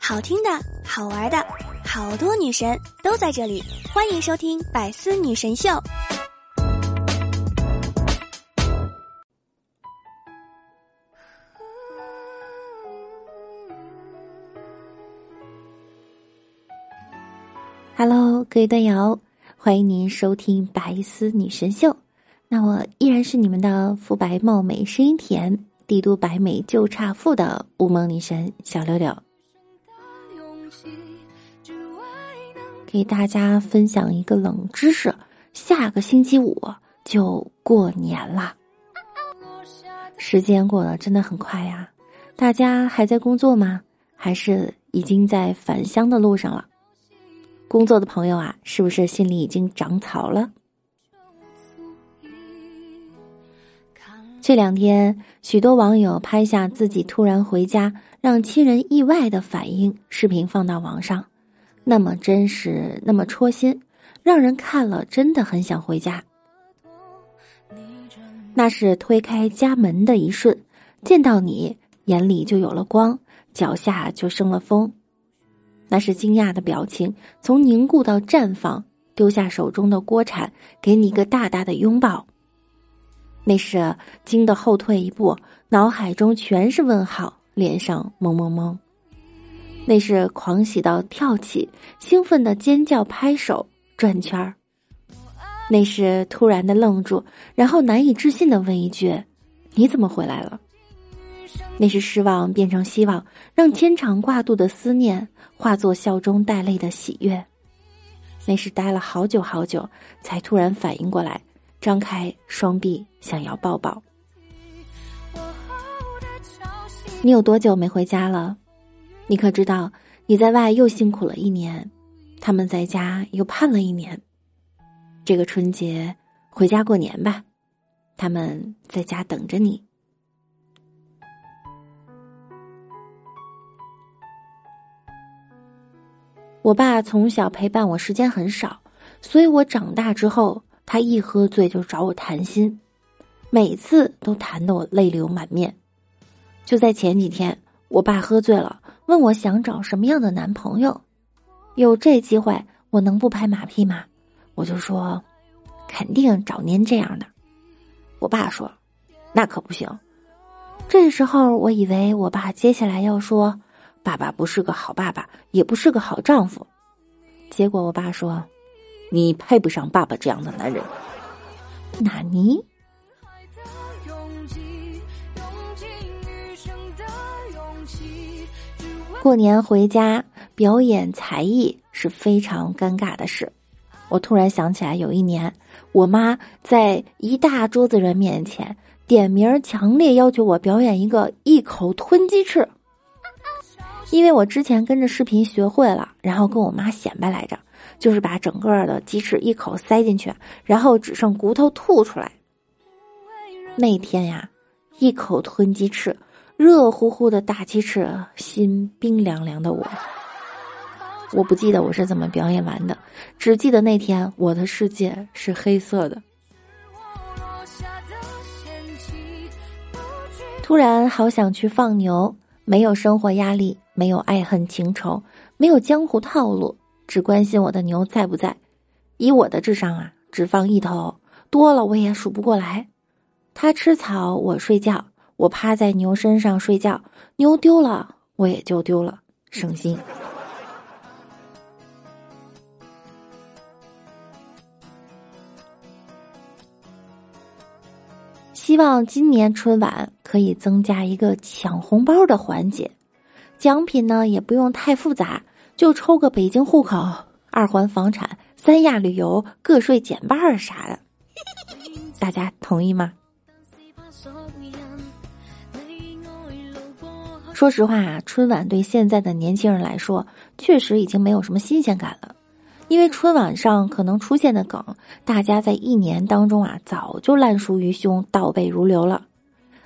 好听的，好玩的，好多女神都在这里，欢迎收听《百思女神秀》。Hello，各位段友，欢迎您收听《百思女神秀》。那我依然是你们的肤白貌美、声音甜、帝都白美就差富的乌蒙女神小六六。给大家分享一个冷知识：下个星期五就过年啦！时间过得真的很快呀，大家还在工作吗？还是已经在返乡的路上了？工作的朋友啊，是不是心里已经长草了？这两天，许多网友拍下自己突然回家让亲人意外的反应视频放到网上。那么真实，那么戳心，让人看了真的很想回家。那是推开家门的一瞬，见到你，眼里就有了光，脚下就生了风。那是惊讶的表情，从凝固到绽放，丢下手中的锅铲，给你一个大大的拥抱。那是惊得后退一步，脑海中全是问号，脸上懵懵懵。那是狂喜到跳起，兴奋的尖叫、拍手、转圈儿；那是突然的愣住，然后难以置信的问一句：“你怎么回来了？”那是失望变成希望，让牵肠挂肚的思念化作笑中带泪的喜悦。那是待了好久好久，才突然反应过来，张开双臂想要抱抱。你有多久没回家了？你可知道，你在外又辛苦了一年，他们在家又盼了一年。这个春节回家过年吧，他们在家等着你。我爸从小陪伴我时间很少，所以我长大之后，他一喝醉就找我谈心，每次都谈得我泪流满面。就在前几天，我爸喝醉了。问我想找什么样的男朋友？有这机会，我能不拍马屁吗？我就说，肯定找您这样的。我爸说，那可不行。这时候，我以为我爸接下来要说，爸爸不是个好爸爸，也不是个好丈夫。结果我爸说，你配不上爸爸这样的男人。纳尼？过年回家表演才艺是非常尴尬的事。我突然想起来，有一年我妈在一大桌子人面前点名，强烈要求我表演一个一口吞鸡翅。因为我之前跟着视频学会了，然后跟我妈显摆来着，就是把整个的鸡翅一口塞进去，然后只剩骨头吐出来。那天呀，一口吞鸡翅。热乎乎的大鸡翅，心冰凉凉的我，我不记得我是怎么表演完的，只记得那天我的世界是黑色的。突然好想去放牛，没有生活压力，没有爱恨情仇，没有江湖套路，只关心我的牛在不在。以我的智商啊，只放一头，多了我也数不过来。它吃草，我睡觉。我趴在牛身上睡觉，牛丢了，我也就丢了，省心。希望今年春晚可以增加一个抢红包的环节，奖品呢也不用太复杂，就抽个北京户口、二环房产、三亚旅游、个税减半啥的，大家同意吗？说实话啊，春晚对现在的年轻人来说，确实已经没有什么新鲜感了。因为春晚上可能出现的梗，大家在一年当中啊，早就烂熟于胸、倒背如流了。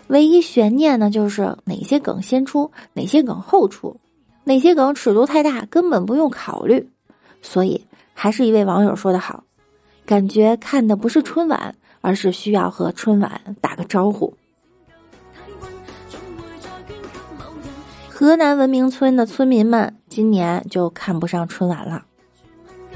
唯一悬念呢，就是哪些梗先出，哪些梗后出，哪些梗尺度太大，根本不用考虑。所以，还是一位网友说的好，感觉看的不是春晚，而是需要和春晚打个招呼。河南文明村的村民们今年就看不上春晚了。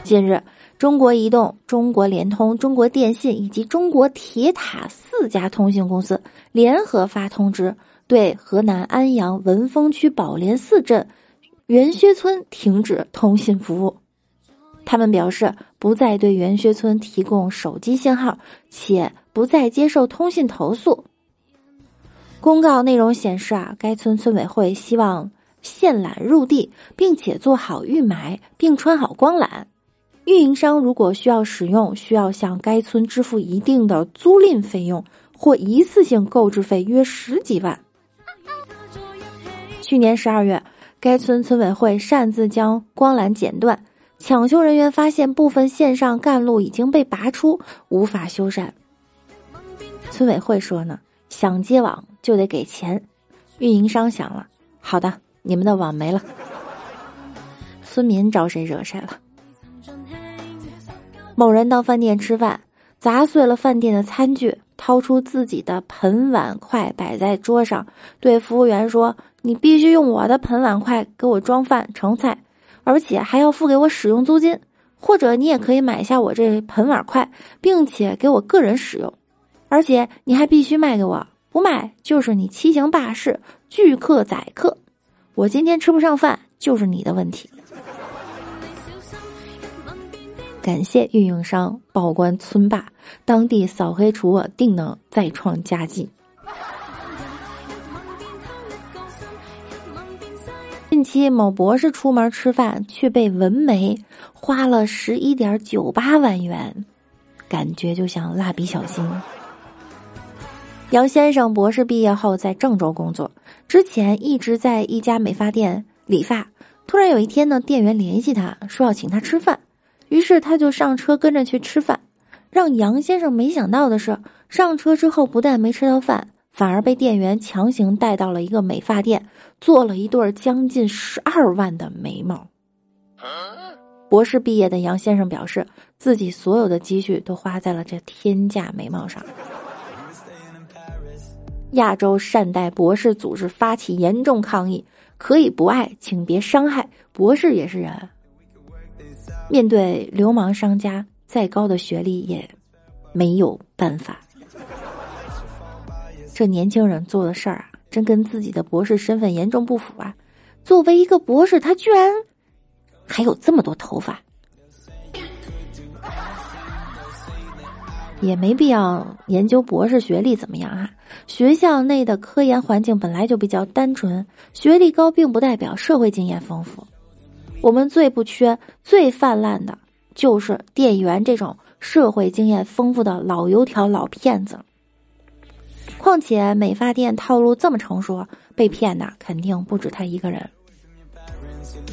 近日，中国移动、中国联通、中国电信以及中国铁塔四家通信公司联合发通知，对河南安阳文峰区宝莲寺镇元薛村停止通信服务。他们表示，不再对元薛村提供手机信号，且不再接受通信投诉。公告内容显示啊，该村村委会希望线缆入地，并且做好预埋，并穿好光缆。运营商如果需要使用，需要向该村支付一定的租赁费用或一次性购置费，约十几万。去年十二月，该村村委会擅自将光缆剪断，抢修人员发现部分线上干路已经被拔出，无法修缮。村委会说呢，想接网就得给钱。运营商想了，好的，你们的网没了。村民招谁惹谁了？某人到饭店吃饭，砸碎了饭店的餐具，掏出自己的盆碗筷摆在桌上，对服务员说：“你必须用我的盆碗筷给我装饭盛菜，而且还要付给我使用租金。或者你也可以买下我这盆碗筷，并且给我个人使用，而且你还必须卖给我，不卖就是你欺行霸市、拒客宰客。我今天吃不上饭，就是你的问题。”感谢运营商报关村霸，当地扫黑除恶定能再创佳绩。近期某博士出门吃饭，却被纹眉，花了十一点九八万元，感觉就像蜡笔小新。杨先生博士毕业后在郑州工作，之前一直在一家美发店理发。突然有一天呢，店员联系他说要请他吃饭。于是他就上车跟着去吃饭，让杨先生没想到的是，上车之后不但没吃到饭，反而被店员强行带到了一个美发店，做了一对将近十二万的眉毛。博士毕业的杨先生表示，自己所有的积蓄都花在了这天价眉毛上。亚洲善待博士组织发起严重抗议，可以不爱，请别伤害博士也是人。面对流氓商家，再高的学历也没有办法。这年轻人做的事儿啊，真跟自己的博士身份严重不符啊！作为一个博士，他居然还有这么多头发，也没必要研究博士学历怎么样啊？学校内的科研环境本来就比较单纯，学历高并不代表社会经验丰富。我们最不缺、最泛滥的，就是店员这种社会经验丰富的老油条、老骗子。况且美发店套路这么成熟，被骗的肯定不止他一个人。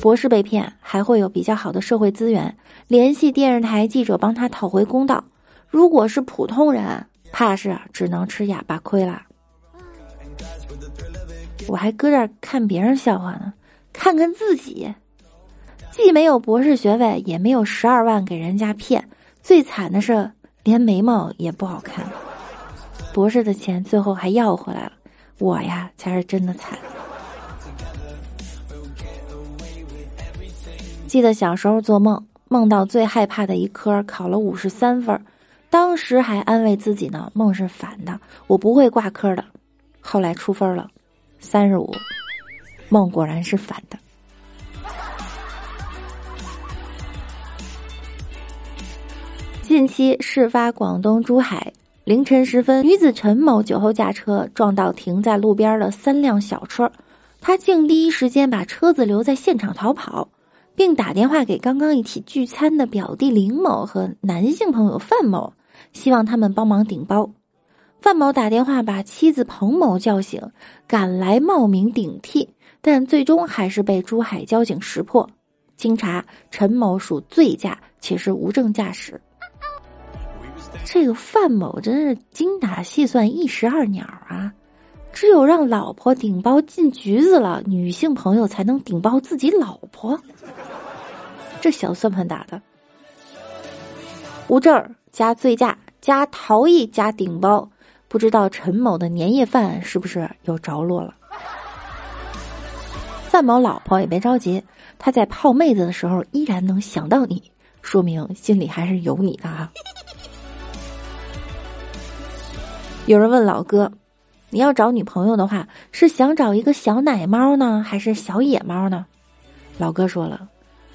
博士被骗，还会有比较好的社会资源，联系电视台记者帮他讨回公道。如果是普通人，怕是只能吃哑巴亏了。我还搁这看别人笑话呢，看看自己。既没有博士学位，也没有十二万给人家骗，最惨的是连眉毛也不好看。博士的钱最后还要回来了，我呀才是真的惨。记得小时候做梦，梦到最害怕的一科考了五十三分，当时还安慰自己呢，梦是反的，我不会挂科的。后来出分了，三十五，梦果然是反的。近期事发广东珠海，凌晨时分，女子陈某酒后驾车撞到停在路边的三辆小车，她竟第一时间把车子留在现场逃跑，并打电话给刚刚一起聚餐的表弟林某和男性朋友范某，希望他们帮忙顶包。范某打电话把妻子彭某叫醒，赶来冒名顶替，但最终还是被珠海交警识破。经查，陈某属醉驾，且是无证驾驶。这个范某真是精打细算一石二鸟啊！只有让老婆顶包进局子了，女性朋友才能顶包自己老婆。这小算盘打的，无证加醉驾加逃逸加顶包，不知道陈某的年夜饭是不是有着落了？范某老婆也别着急，他在泡妹子的时候依然能想到你，说明心里还是有你的啊。有人问老哥：“你要找女朋友的话，是想找一个小奶猫呢，还是小野猫呢？”老哥说了：“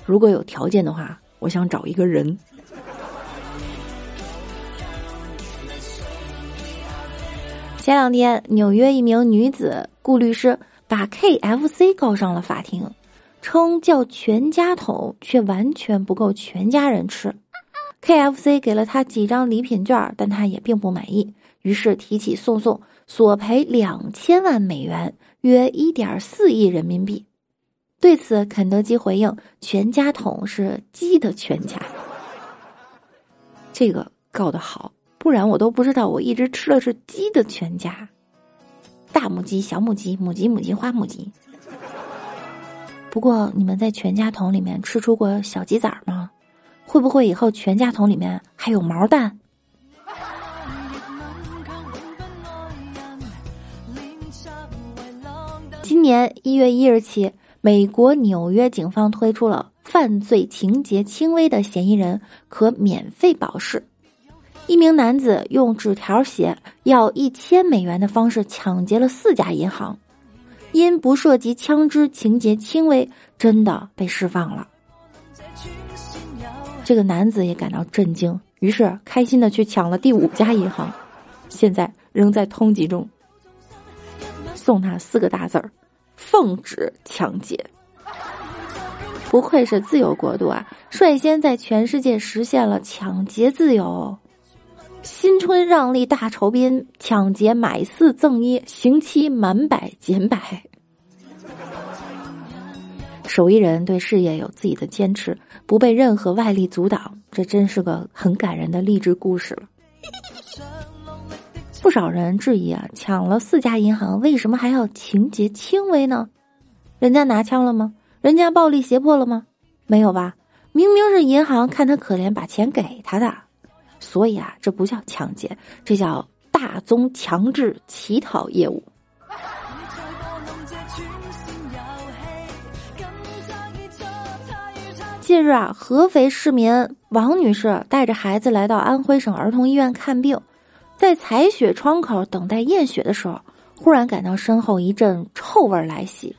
如果有条件的话，我想找一个人。”前两天，纽约一名女子顾律师把 KFC 告上了法庭，称叫全家桶却完全不够全家人吃。KFC 给了他几张礼品券，但他也并不满意。于是提起诉讼，索赔两千万美元，约一点四亿人民币。对此，肯德基回应：“全家桶是鸡的全家。”这个告的好，不然我都不知道我一直吃的是鸡的全家，大母鸡、小母鸡、母鸡、母鸡、花母鸡。不过，你们在全家桶里面吃出过小鸡仔吗？会不会以后全家桶里面还有毛蛋？今年一月一日起，美国纽约警方推出了犯罪情节轻微的嫌疑人可免费保释。一名男子用纸条写要一千美元的方式抢劫了四家银行，因不涉及枪支，情节轻微，真的被释放了。这个男子也感到震惊，于是开心的去抢了第五家银行，现在仍在通缉中。送他四个大字儿：奉旨抢劫。不愧是自由国度啊！率先在全世界实现了抢劫自由。新春让利大酬宾，抢劫买四赠一，刑期满百减百。手艺人对事业有自己的坚持，不被任何外力阻挡，这真是个很感人的励志故事了。不少人质疑啊，抢了四家银行，为什么还要情节轻微呢？人家拿枪了吗？人家暴力胁迫了吗？没有吧？明明是银行看他可怜，把钱给他的。所以啊，这不叫抢劫，这叫大宗强制乞讨业务。近日啊，合肥市民王女士带着孩子来到安徽省儿童医院看病。在采血窗口等待验血的时候，忽然感到身后一阵臭味来袭。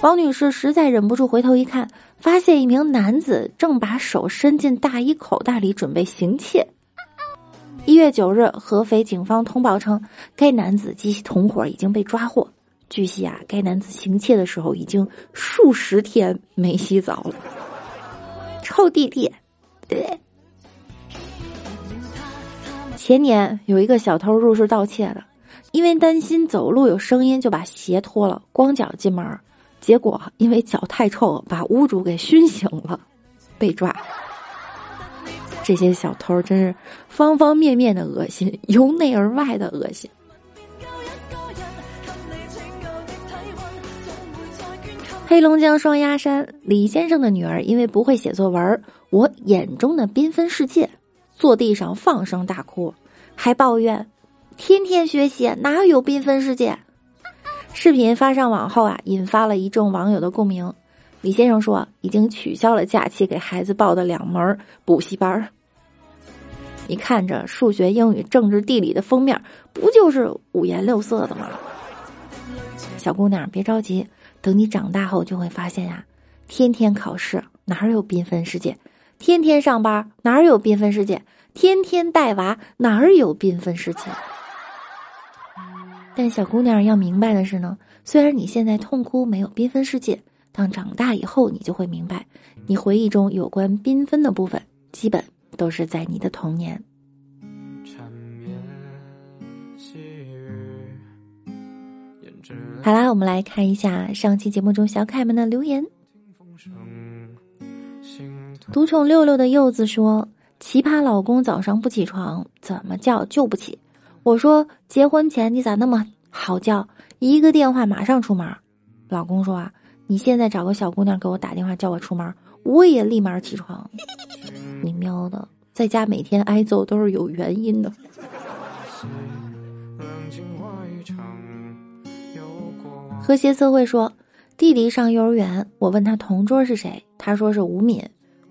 王女士实在忍不住回头一看，发现一名男子正把手伸进大衣口袋里准备行窃。一月九日，合肥警方通报称，该男子及其同伙已经被抓获。据悉啊，该男子行窃的时候已经数十天没洗澡了，臭弟弟。对。前年有一个小偷入室盗窃了，因为担心走路有声音，就把鞋脱了，光脚进门，结果因为脚太臭，把屋主给熏醒了，被抓。这些小偷真是方方面面的恶心，由内而外的恶心。黑龙江双鸭山李先生的女儿因为不会写作文，《我眼中的缤纷世界》。坐地上放声大哭，还抱怨：“天天学习哪有缤纷世界？”视频发上网后啊，引发了一众网友的共鸣。李先生说：“已经取消了假期给孩子报的两门补习班你看着数学、英语、政治、地理的封面，不就是五颜六色的吗？小姑娘别着急，等你长大后就会发现呀，天天考试哪有缤纷世界？天天上班哪儿有缤纷世界？天天带娃哪儿有缤纷世界？但小姑娘要明白的是呢，虽然你现在痛哭没有缤纷世界，当长大以后你就会明白，你回忆中有关缤纷的部分，基本都是在你的童年。好啦，我们来看一下上期节目中小可爱们的留言。独宠六六的柚子说：“奇葩老公早上不起床，怎么叫就不起。”我说：“结婚前你咋那么好叫？一个电话马上出门。”老公说：“啊，你现在找个小姑娘给我打电话叫我出门，我也立马起床。”你喵的，在家每天挨揍都是有原因的。和谐社会说。弟弟上幼儿园，我问他同桌是谁，他说是吴敏。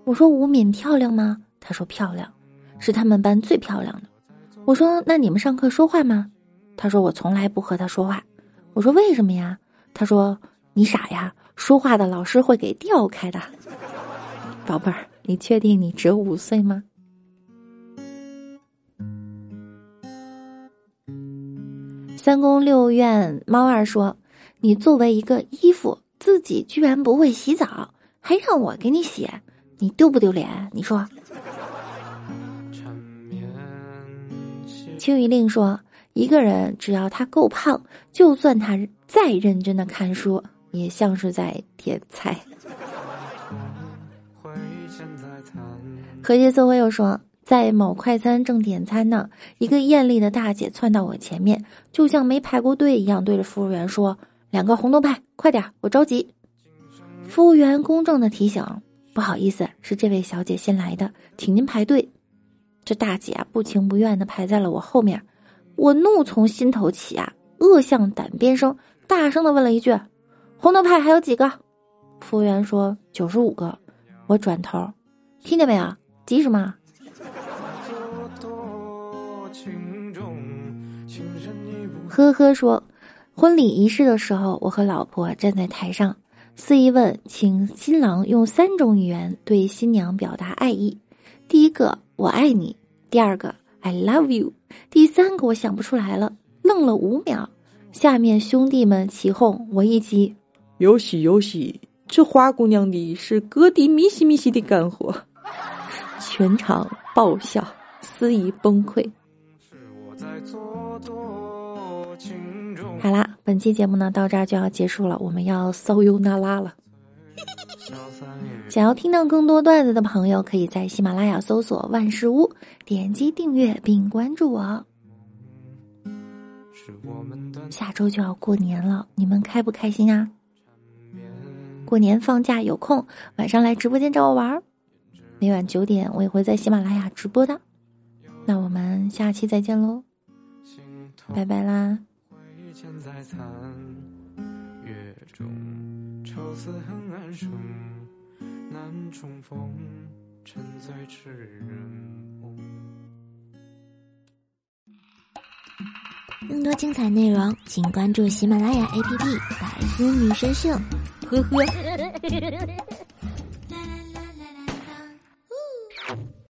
我说吴敏漂亮吗？他说漂亮，是他们班最漂亮的。我说那你们上课说话吗？他说我从来不和他说话。我说为什么呀？他说你傻呀，说话的老师会给调开的。宝贝儿，你确定你只有五岁吗？三宫六院猫二说：“你作为一个衣服，自己居然不会洗澡，还让我给你洗，你丢不丢脸？你说。”青鱼令说：“一个人只要他够胖，就算他再认真的看书，也像是在点菜。”和谐社会又说。在某快餐正点餐呢，一个艳丽的大姐窜到我前面，就像没排过队一样，对着服务员说：“两个红豆派，快点，我着急。”服务员公正的提醒：“不好意思，是这位小姐先来的，请您排队。”这大姐啊，不情不愿的排在了我后面，我怒从心头起啊，恶向胆边生，大声的问了一句：“红豆派还有几个？”服务员说：“九十五个。”我转头，听见没有？急什么？呵呵说，婚礼仪式的时候，我和老婆站在台上，司仪问，请新郎用三种语言对新娘表达爱意。第一个“我爱你”，第二个 “I love you”，第三个我想不出来了，愣了五秒。下面兄弟们起哄，我一急，有喜有喜，这花姑娘的是哥的咪西咪西的干活，全场爆笑，司仪崩溃。好啦，本期节目呢到这儿就要结束了，我们要骚优那拉了。想要听到更多段子的朋友，可以在喜马拉雅搜索“万事屋”，点击订阅并关注我。下周就要过年了，你们开不开心啊？过年放假有空，晚上来直播间找我玩儿。每晚九点，我也会在喜马拉雅直播的。那我们下期再见喽，拜拜啦。千载残月中，愁思恨暗生，难重逢，沉醉痴人梦。更多精彩内容，请关注喜马拉雅 APP《百思女神秀》。呵呵。